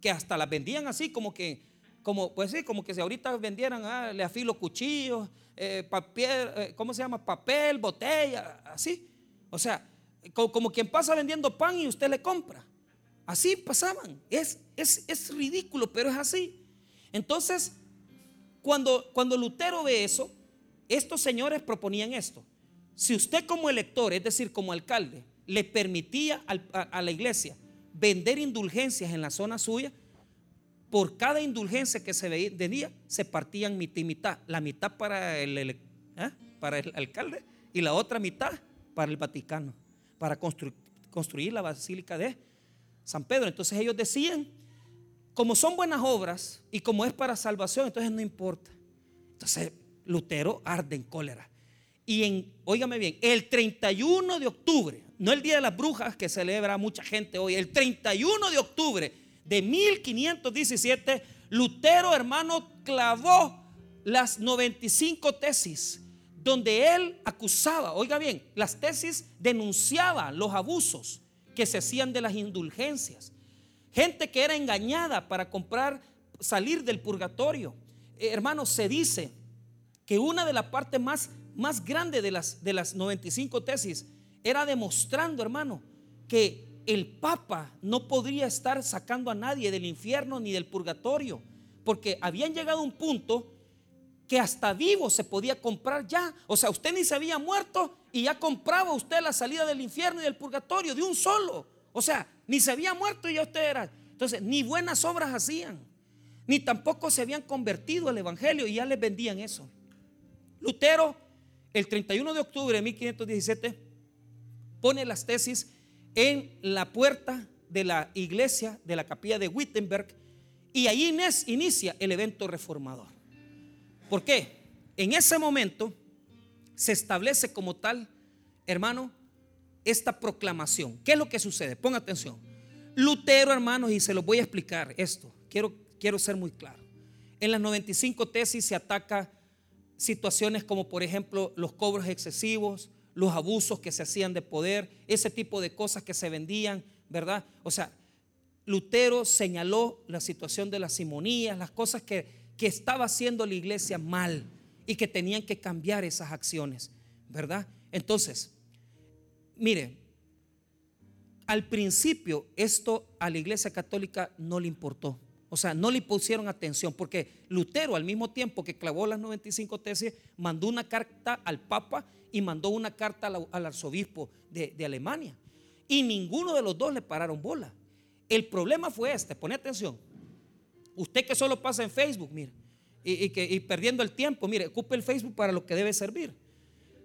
que hasta las vendían así, como que como, pues sí, como que si ahorita vendieran, ah, le afilo cuchillos, eh, papel, eh, ¿cómo se llama? Papel, botella, así. O sea, como, quien pasa vendiendo pan y usted le compra. Así pasaban. Es, es, es ridículo, pero es así. Entonces, cuando, cuando Lutero ve eso, estos señores proponían esto. Si usted como elector, es decir, como alcalde, le permitía a la iglesia vender indulgencias en la zona suya, por cada indulgencia que se vendía, se partían mitad y mitad. La mitad para el, ¿eh? para el alcalde y la otra mitad para el Vaticano, para construir la Basílica de San Pedro. Entonces ellos decían, como son buenas obras y como es para salvación, entonces no importa. Entonces Lutero arde en cólera. Y en, óigame bien, el 31 de octubre, no el Día de las Brujas que celebra mucha gente hoy, el 31 de octubre de 1517, Lutero, hermano, clavó las 95 tesis donde él acusaba, oiga bien, las tesis denunciaban los abusos que se hacían de las indulgencias. Gente que era engañada para comprar, salir del purgatorio. Eh, hermano, se dice que una de las partes más, más grandes de las, de las 95 tesis era demostrando, hermano, que el Papa no podría estar sacando a nadie del infierno ni del purgatorio, porque habían llegado a un punto que hasta vivo se podía comprar ya. O sea, usted ni se había muerto y ya compraba usted la salida del infierno y del purgatorio de un solo. O sea, ni se había muerto y ya usted era. Entonces, ni buenas obras hacían, ni tampoco se habían convertido al Evangelio y ya les vendían eso. Lutero, el 31 de octubre de 1517, pone las tesis en la puerta de la iglesia de la capilla de Wittenberg y ahí inicia el evento reformador. ¿Por qué? En ese momento se establece como tal, hermano, esta proclamación. ¿Qué es lo que sucede? Ponga atención. Lutero, hermanos, y se lo voy a explicar esto. Quiero, quiero ser muy claro. En las 95 tesis se ataca situaciones como, por ejemplo, los cobros excesivos, los abusos que se hacían de poder, ese tipo de cosas que se vendían, ¿verdad? O sea, Lutero señaló la situación de las simonías, las cosas que, que estaba haciendo la iglesia mal y que tenían que cambiar esas acciones, ¿verdad? Entonces, mire, al principio esto a la iglesia católica no le importó. O sea, no le pusieron atención porque Lutero al mismo tiempo que clavó las 95 tesis, mandó una carta al Papa y mandó una carta al, arzobispo de, Alemania. Y ninguno de los dos le pararon bola. El problema fue este, pone atención. Usted que solo pasa en Facebook, mire, y, que, perdiendo el tiempo, mire, ocupe el Facebook para lo que debe servir.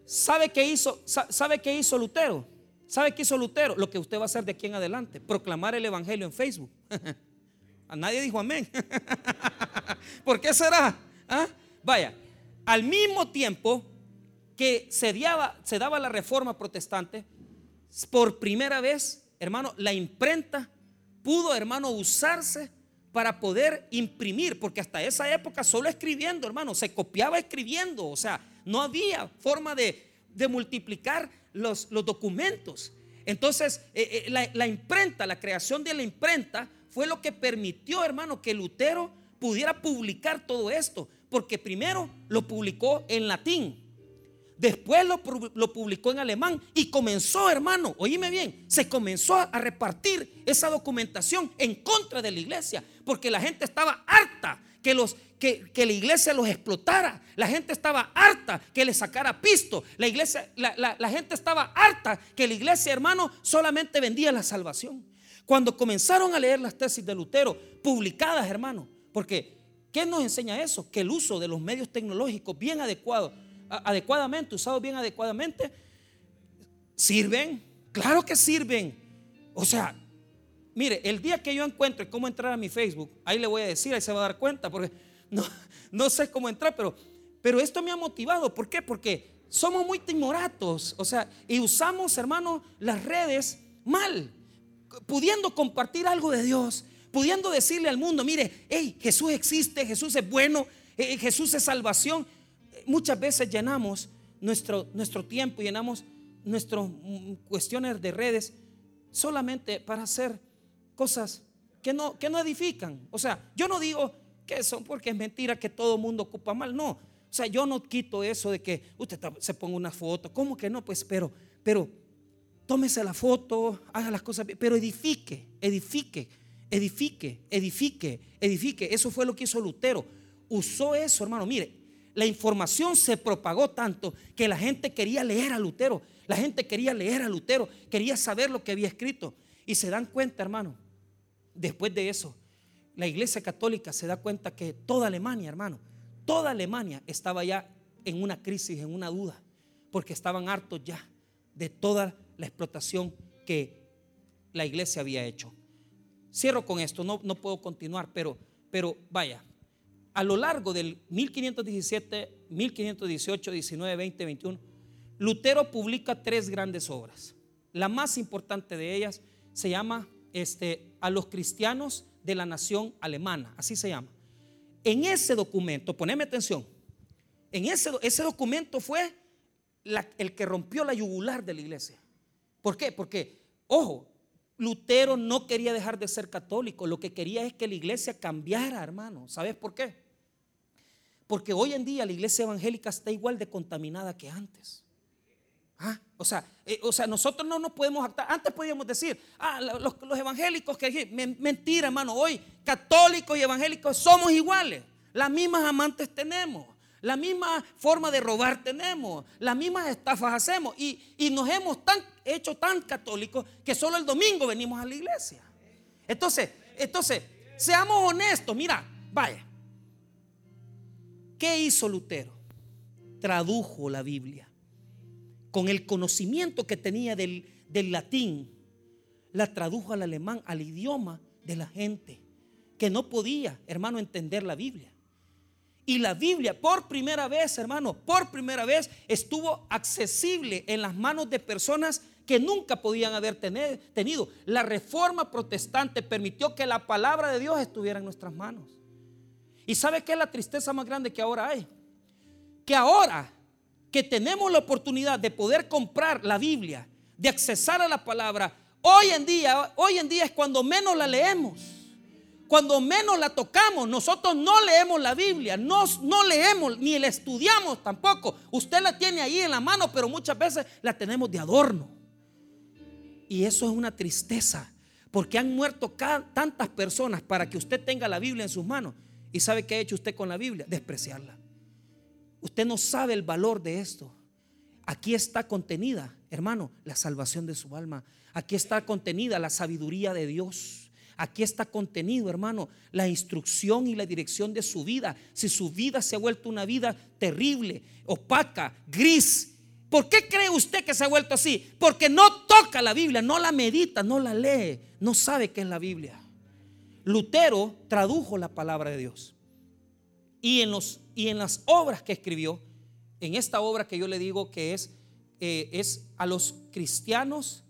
¿Sabe qué hizo, sabe qué hizo Lutero? ¿Sabe qué hizo Lutero? Lo que usted va a hacer de aquí en adelante, proclamar el Evangelio en Facebook. A nadie dijo amén. ¿Por qué será? ¿Ah? Vaya, al mismo tiempo que se se daba la reforma protestante, por primera vez, hermano, la imprenta pudo, hermano, usarse para poder imprimir, porque hasta esa época solo escribiendo, hermano, se copiaba escribiendo, o sea, no había forma de, multiplicar los, los, documentos. Entonces, eh, eh, la imprenta, la creación de la imprenta fue lo que permitió, hermano, que Lutero pudiera publicar todo esto. Porque primero lo publicó en latín, después lo, publicó en alemán y comenzó, hermano, oíme bien, se comenzó a repartir esa documentación en contra de la iglesia, porque la gente estaba harta que, la iglesia los explotara. La gente estaba harta que le sacara pisto. La, iglesia, la gente estaba harta que la iglesia, hermano, solamente vendía la salvación. Cuando comenzaron a leer las tesis de Lutero, publicadas, hermano, porque ¿qué nos enseña eso? Que el uso de los medios tecnológicos bien adecuados, adecuadamente, usados bien adecuadamente, sirven. Claro que sirven. O sea, mire, el día que yo encuentre cómo entrar a mi Facebook, ahí le voy a decir, ahí se va a dar cuenta, porque no, no sé cómo entrar, pero, pero esto me ha motivado. ¿Por qué? Porque somos muy timoratos, o sea, y usamos, hermano, las redes mal. pudiendo compartir algo de Dios, pudiendo decirle al mundo, mire, hey, Jesús existe, Jesús es bueno, eh, Jesús es salvación. Muchas veces llenamos nuestro, nuestro tiempo, llenamos nuestras mm, cuestiones de redes solamente para hacer cosas que no, que no edifican. O sea, yo no digo que eso porque es mentira que todo el mundo ocupa mal, no. O sea, yo no quito eso de que usted se ponga una foto, ¿cómo que no? Pues, pero, pero tómese la foto, haga las cosas, pero edifique, edifique, edifique, edifique, edifique. Eso fue lo que hizo Lutero. Usó eso, hermano. Mire, la información se propagó tanto que la gente quería leer a Lutero. La gente quería leer a Lutero, quería saber lo que había escrito. Y se dan cuenta, hermano, después de eso, la iglesia católica se da cuenta que toda Alemania, hermano, toda Alemania estaba ya en una crisis, en una duda, porque estaban hartos ya de toda la explotación que la iglesia había hecho. Cierro con esto, no, no puedo continuar, pero, pero vaya, a lo largo del 1517, 1518, 19, 20, 21, Lutero publica tres grandes obras. La más importante de ellas se llama este, A los cristianos de la nación alemana, así se llama. En ese documento, poneme atención, en ese, ese documento fue el que rompió la yugular de la iglesia. ¿Por qué? Porque, ojo, Lutero no quería dejar de ser católico, lo que quería es que la iglesia cambiara, hermano. ¿Sabes por qué? Porque hoy en día la iglesia evangélica está igual de contaminada que antes. ¿Ah? O, sea, eh, o sea, nosotros no nos podemos actar. Antes podíamos decir, ah, los, los evangélicos que mentira, hermano. Hoy católicos y evangélicos somos iguales. Las mismas amantes tenemos. La misma forma de robar tenemos, las mismas estafas hacemos y, nos hemos tan, hecho tan católicos que solo el domingo venimos a la iglesia. Entonces, entonces, seamos honestos, mira, vaya. ¿Qué hizo Lutero? Tradujo la Biblia con el conocimiento que tenía del, latín, la tradujo al alemán, al idioma de la gente que no podía, hermano, entender la Biblia. Y la Biblia, por primera vez, hermano, por primera vez estuvo accesible en las manos de personas que nunca podían haber tenido. La reforma protestante permitió que la palabra de Dios estuviera en nuestras manos. ¿Y sabe qué es la tristeza más grande que ahora hay? Que ahora que tenemos la oportunidad de poder comprar la Biblia, de accesar a la palabra, hoy en día, hoy en día es cuando menos la leemos cuando menos la tocamos, nosotros no leemos la Biblia, no, no leemos ni la estudiamos tampoco. Usted la tiene ahí en la mano, pero muchas veces la tenemos de adorno. Y eso es una tristeza, porque han muerto tantas personas para que usted tenga la Biblia en sus manos. ¿Y sabe qué ha hecho usted con la Biblia? Despreciarla. Usted no sabe el valor de esto. Aquí está contenida, hermano, la salvación de su alma. Aquí está contenida la sabiduría de Dios. Aquí está contenido, hermano, la instrucción y la dirección de su vida. Si su vida se ha vuelto una vida terrible, opaca, gris, ¿por qué cree usted que se ha vuelto así? Porque no toca la Biblia, no la medita, no la lee, no sabe qué es la Biblia. Lutero tradujo la palabra de Dios. Y en, los, y en las obras que escribió, en esta obra que yo le digo que es, eh, es a los cristianos,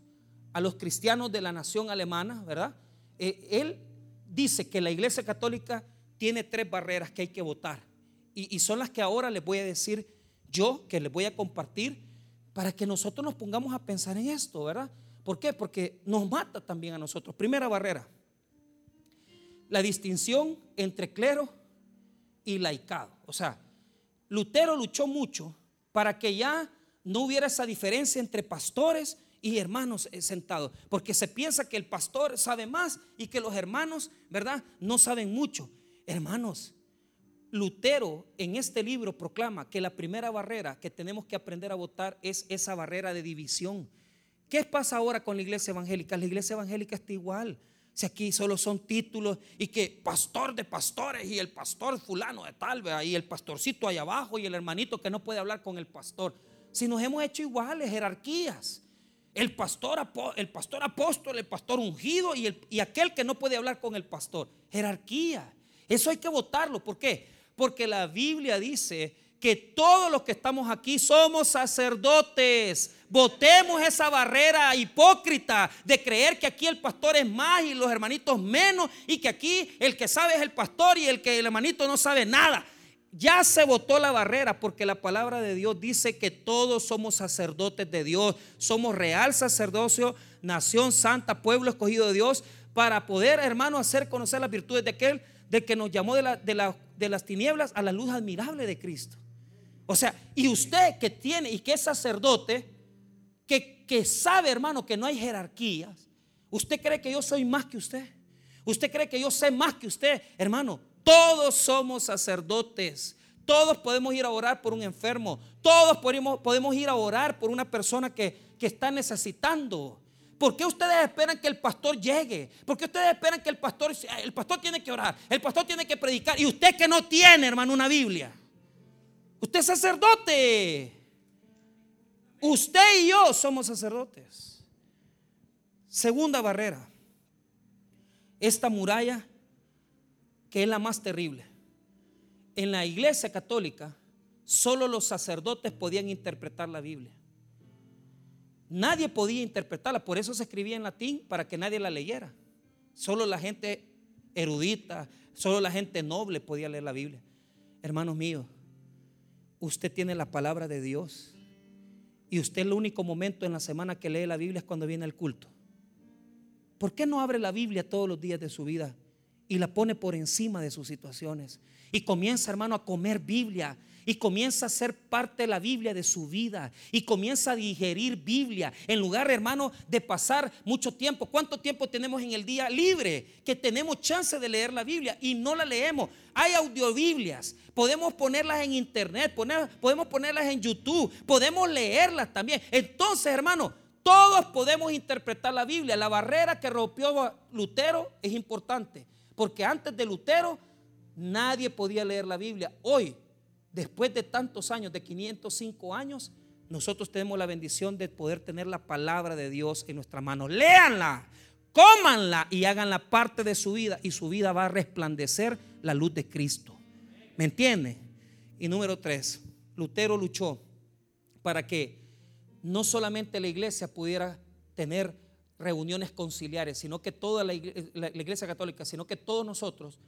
a los cristianos de la nación alemana, ¿verdad? Eh, él dice que la iglesia católica tiene tres barreras que hay que votar. Y, son las que ahora les voy a decir yo, que les voy a compartir, para que nosotros nos pongamos a pensar en esto, ¿verdad? ¿Por qué? Porque nos mata también a nosotros. Primera barrera, la distinción entre clero y laicado. O sea, Lutero luchó mucho para que ya no hubiera esa diferencia entre pastores y hermanos eh, sentados, porque se piensa que el pastor sabe más y que los hermanos, ¿verdad? No saben mucho. Hermanos, Lutero en este libro proclama que la primera barrera que tenemos que aprender a votar es esa barrera de división. ¿Qué pasa ahora con la iglesia evangélica? La iglesia evangélica está igual. Si aquí solo son títulos y que pastor de pastores y el pastor fulano de tal, y el pastorcito allá abajo y el hermanito que no puede hablar con el pastor. Si nos hemos hecho iguales, jerarquías. El pastor, el pastor apóstol, el pastor ungido y, el, y aquel que no puede hablar con el pastor. Jerarquía. Eso hay que votarlo. ¿Por qué? Porque la Biblia dice que todos los que estamos aquí somos sacerdotes. Votemos esa barrera hipócrita de creer que aquí el pastor es más y los hermanitos menos y que aquí el que sabe es el pastor y el que el hermanito no sabe nada. Ya se votó la barrera porque la palabra de Dios dice que todos somos sacerdotes de Dios, somos real sacerdocio, nación santa, pueblo escogido de Dios, para poder, hermano, hacer conocer las virtudes de aquel de que nos llamó de las tinieblas a la luz admirable de Cristo. O sea, y usted que tiene y que es sacerdote, que, que sabe, hermano, que no hay jerarquías, ¿usted cree que yo soy más que usted? ¿Usted cree que yo sé más que usted? Hermano, todos somos sacerdotes. Todos podemos ir a orar por un enfermo. Todos podemos, podemos ir a orar por una persona que, que está necesitando. ¿Por qué ustedes esperan que el pastor llegue? ¿Por qué ustedes esperan que el pastor, el pastor tiene que orar, el pastor tiene que predicar? Y usted que no tiene, hermano, una Biblia. Usted es sacerdote. Usted y yo somos sacerdotes. Segunda barrera. Esta muralla que es la más terrible. En la iglesia católica, solo los sacerdotes podían interpretar la Biblia. Nadie podía interpretarla, por eso se escribía en latín para que nadie la leyera. Solo la gente erudita, solo la gente noble podía leer la Biblia. Hermanos míos, usted tiene la palabra de Dios y usted el único momento en la semana que lee la Biblia es cuando viene el culto. ¿Por qué no abre la Biblia todos los días de su vida y la pone por encima de sus situaciones. Y comienza, hermano, a comer Biblia. Y comienza a ser parte de la Biblia de su vida. Y comienza a digerir Biblia. En lugar, hermano, de pasar mucho tiempo. ¿Cuánto tiempo tenemos en el día libre? Que tenemos chance de leer la Biblia y no la leemos. Hay audiobiblias. Podemos ponerlas en internet. podemos ponerlas en YouTube. Podemos leerlas también. Entonces, hermano, todos podemos interpretar la Biblia. La barrera que rompió Lutero es importante. Porque antes de Lutero nadie podía leer la Biblia. Hoy, después de tantos años, de 505 años, nosotros tenemos la bendición de poder tener la palabra de Dios en nuestra mano. Léanla, cómanla y háganla parte de su vida y su vida va a resplandecer la luz de Cristo. ¿Me entiende? Y número tres, Lutero luchó para que no solamente la iglesia pudiera tener reuniones conciliares, sino que toda la iglesia, católica, sino que todos nosotros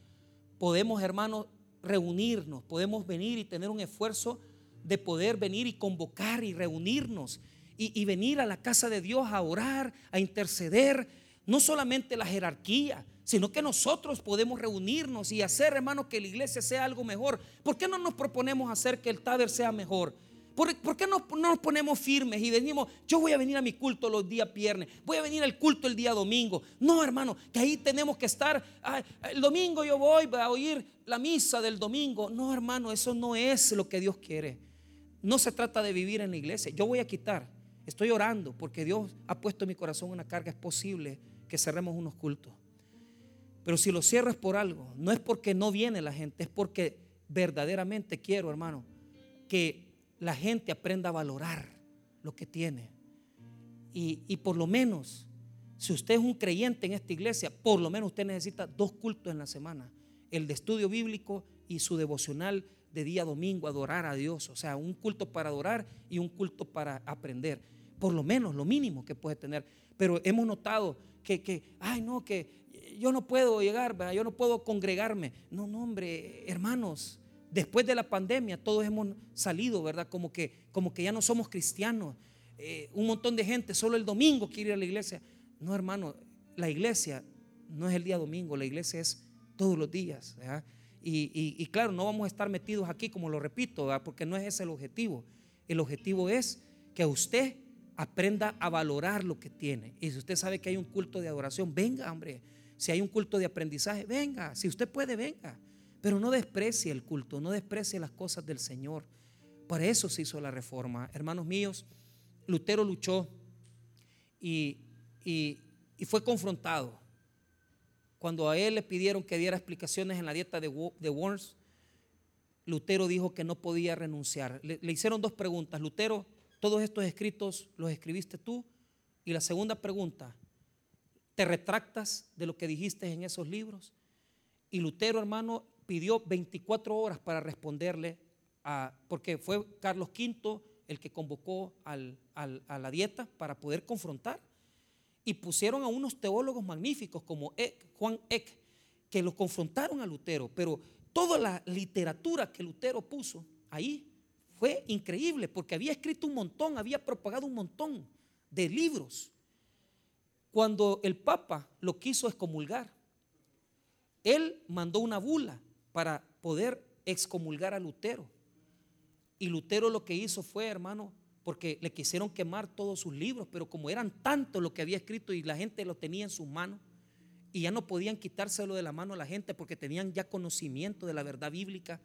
podemos, hermanos, reunirnos, podemos venir y tener un esfuerzo de poder venir y convocar y reunirnos y, venir a la casa de Dios a orar, a interceder, no solamente la jerarquía, sino que nosotros podemos reunirnos y hacer, hermanos, que la iglesia sea algo mejor. ¿Por qué no nos proponemos hacer que el Taber sea mejor? ¿Por, qué no, nos ponemos firmes y decimos, yo voy a venir a mi culto los días viernes, voy a venir al culto el día domingo? No, hermano, que ahí tenemos que estar. el domingo yo voy a oír la misa del domingo. No, hermano, eso no es lo que Dios quiere. No se trata de vivir en la iglesia. Yo voy a quitar. Estoy orando porque Dios ha puesto en mi corazón una carga. Es posible que cerremos unos cultos. Pero si lo cierro es por algo. No es porque no viene la gente, es porque verdaderamente quiero, hermano, que la gente aprenda a valorar lo que tiene. Y, por lo menos, si usted es un creyente en esta iglesia, por lo menos usted necesita dos cultos en la semana. El de estudio bíblico y su devocional de día domingo, adorar a Dios. O sea, un culto para adorar y un culto para aprender. Por lo menos, lo mínimo que puede tener. Pero hemos notado que, que ay no, que yo no puedo llegar, yo no puedo congregarme. No, no, hombre, hermanos, después de la pandemia todos hemos salido, ¿verdad? Como que, como que ya no somos cristianos. Eh, un montón de gente solo el domingo quiere ir a la iglesia. No, hermano, la iglesia no es el día domingo, la iglesia es todos los días. Y, claro, no vamos a estar metidos aquí, como lo repito, porque no es ese el objetivo. El objetivo es que usted aprenda a valorar lo que tiene. Y si usted sabe que hay un culto de adoración, venga, hombre. Si hay un culto de aprendizaje, venga. Si usted puede, venga. Pero no desprecie el culto, no desprecie las cosas del Señor. Para eso se hizo la reforma. Hermanos míos, Lutero luchó y, fue confrontado. Cuando a él le pidieron que diera explicaciones en la dieta de, Worms, Lutero dijo que no podía renunciar. Le, le hicieron dos preguntas. Lutero, todos estos escritos los escribiste tú. Y la segunda pregunta, ¿te retractas de lo que dijiste en esos libros? Y Lutero, hermano, pidió 24 horas para responderle. porque fue Carlos V el que convocó a la dieta para poder confrontar. Y pusieron a unos teólogos magníficos como Juan Eck, que lo confrontaron a Lutero, pero toda la literatura que Lutero puso ahí fue increíble, porque había escrito un montón, había propagado un montón de libros. Cuando el Papa lo quiso excomulgar, él mandó una bula para poder excomulgar a Lutero. Y Lutero lo que hizo fue, hermano, porque le quisieron quemar todos sus libros, pero como eran tantos lo que había escrito y la gente lo tenía en sus manos, y ya no podían quitárselo de la mano a la gente porque tenían ya conocimiento de la verdad bíblica,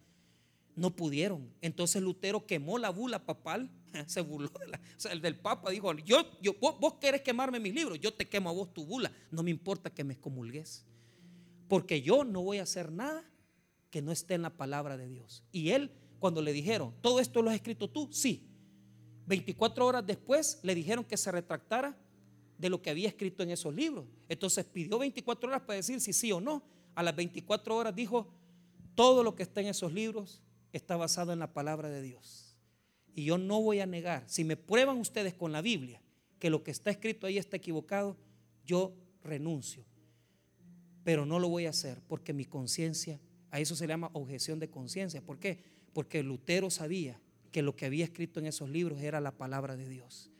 no pudieron. Entonces Lutero quemó la bula papal, se burló de la, el del papa dijo, yo, yo, vos, vos querés quemarme mis libros, yo te quemo a vos tu bula, no me importa que me excomulgues, porque yo no voy a hacer nada que no esté en la palabra de Dios. Y él, cuando le dijeron, ¿todo esto lo has escrito tú? Sí. 24 horas después le dijeron que se retractara de lo que había escrito en esos libros. Entonces pidió 24 horas para decir si sí o no. A las 24 horas dijo, todo lo que está en esos libros está basado en la palabra de Dios. Y yo no voy a negar, si me prueban ustedes con la Biblia que lo que está escrito ahí está equivocado, yo renuncio. Pero no lo voy a hacer porque mi conciencia a eso se le llama objeción de conciencia. ¿Por qué? Porque Lutero sabía que lo que había escrito en esos libros era la palabra de Dios.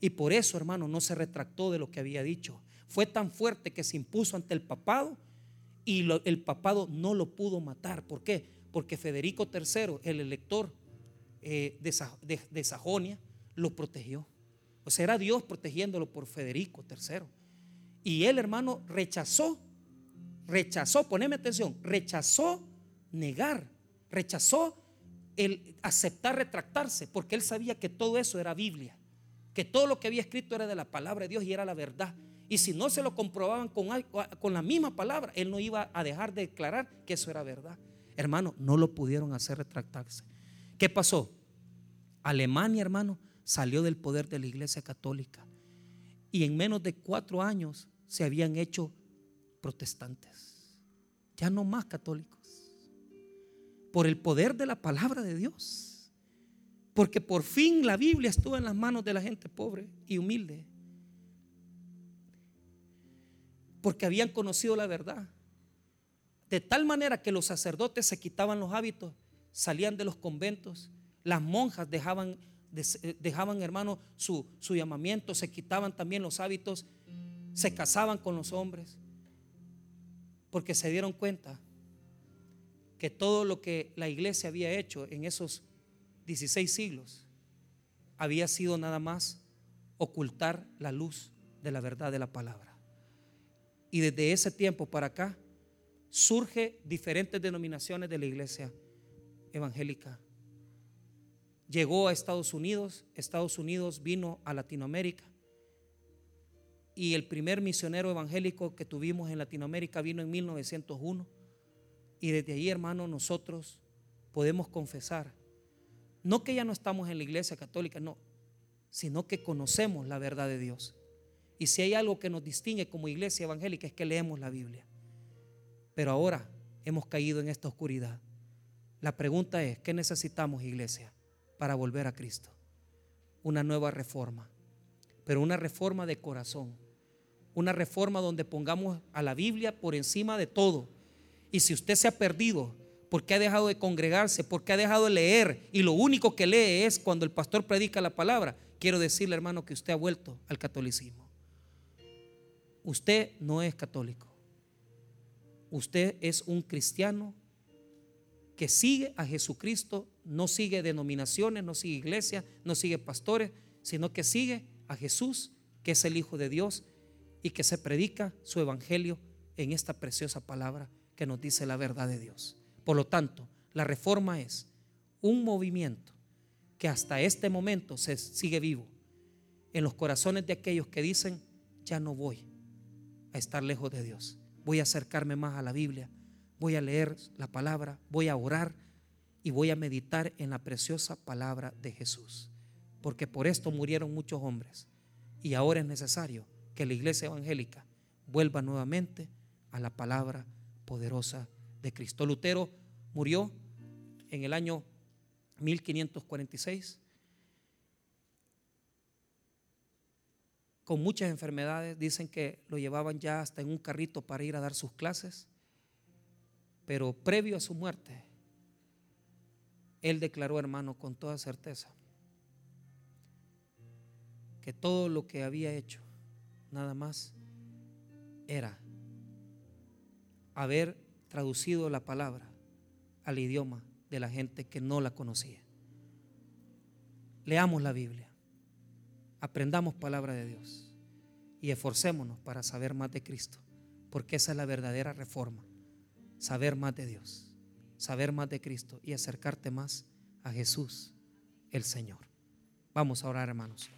Y por eso, hermano, no se retractó de lo que había dicho. Fue tan fuerte que se impuso ante el papado y el papado no lo pudo matar. ¿Por qué? Porque Federico III, el elector eh, de, de Sajonia, lo protegió. O sea, era Dios protegiéndolo por Federico III. Y él, hermano, rechazó rechazó, poneme atención, rechazó negar, rechazó el aceptar retractarse, porque él sabía que todo eso era Biblia, que todo lo que había escrito era de la palabra de Dios y era la verdad. Y si no se lo comprobaban con, con la misma palabra, él no iba a dejar de declarar que eso era verdad. Hermano, no lo pudieron hacer retractarse. ¿Qué pasó? Alemania, hermano, salió del poder de la iglesia católica. Y en menos de cuatro años se habían hecho protestantes, ya no más católicos, por el poder de la palabra de Dios, porque por fin la Biblia estuvo en las manos de la gente pobre y humilde, porque habían conocido la verdad, de tal manera que los sacerdotes se quitaban los hábitos, salían de los conventos, las monjas dejaban, dejaban hermano, su, su llamamiento, se quitaban también los hábitos, se casaban con los hombres porque se dieron cuenta que todo lo que la iglesia había hecho en esos 16 siglos había sido nada más ocultar la luz de la verdad de la palabra. Y desde ese tiempo para acá surge diferentes denominaciones de la iglesia evangélica. Llegó a Estados Unidos, Estados Unidos vino a Latinoamérica y el primer misionero evangélico que tuvimos en Latinoamérica vino en 1901. Y desde ahí, hermano, nosotros podemos confesar, no que ya no estamos en la iglesia católica, no, sino que conocemos la verdad de Dios. Y si hay algo que nos distingue como iglesia evangélica es que leemos la Biblia. Pero ahora hemos caído en esta oscuridad. La pregunta es, ¿qué necesitamos, iglesia, para volver a Cristo? Una nueva reforma, pero una reforma de corazón una reforma donde pongamos a la Biblia por encima de todo. Y si usted se ha perdido, porque ha dejado de congregarse, porque ha dejado de leer y lo único que lee es cuando el pastor predica la palabra, quiero decirle hermano que usted ha vuelto al catolicismo. Usted no es católico. Usted es un cristiano que sigue a Jesucristo, no sigue denominaciones, no sigue iglesias, no sigue pastores, sino que sigue a Jesús, que es el Hijo de Dios y que se predica su evangelio en esta preciosa palabra que nos dice la verdad de Dios. Por lo tanto, la reforma es un movimiento que hasta este momento se sigue vivo en los corazones de aquellos que dicen, ya no voy a estar lejos de Dios, voy a acercarme más a la Biblia, voy a leer la palabra, voy a orar y voy a meditar en la preciosa palabra de Jesús. Porque por esto murieron muchos hombres y ahora es necesario que la iglesia evangélica vuelva nuevamente a la palabra poderosa de Cristo. Lutero murió en el año 1546, con muchas enfermedades, dicen que lo llevaban ya hasta en un carrito para ir a dar sus clases, pero previo a su muerte, él declaró, hermano, con toda certeza, que todo lo que había hecho, nada más, era haber traducido la palabra al idioma de la gente que no la conocía. Leamos la Biblia, aprendamos palabra de Dios y esforcémonos para saber más de Cristo, porque esa es la verdadera reforma, saber más de Dios, saber más de Cristo y acercarte más a Jesús, el Señor. Vamos a orar, hermanos.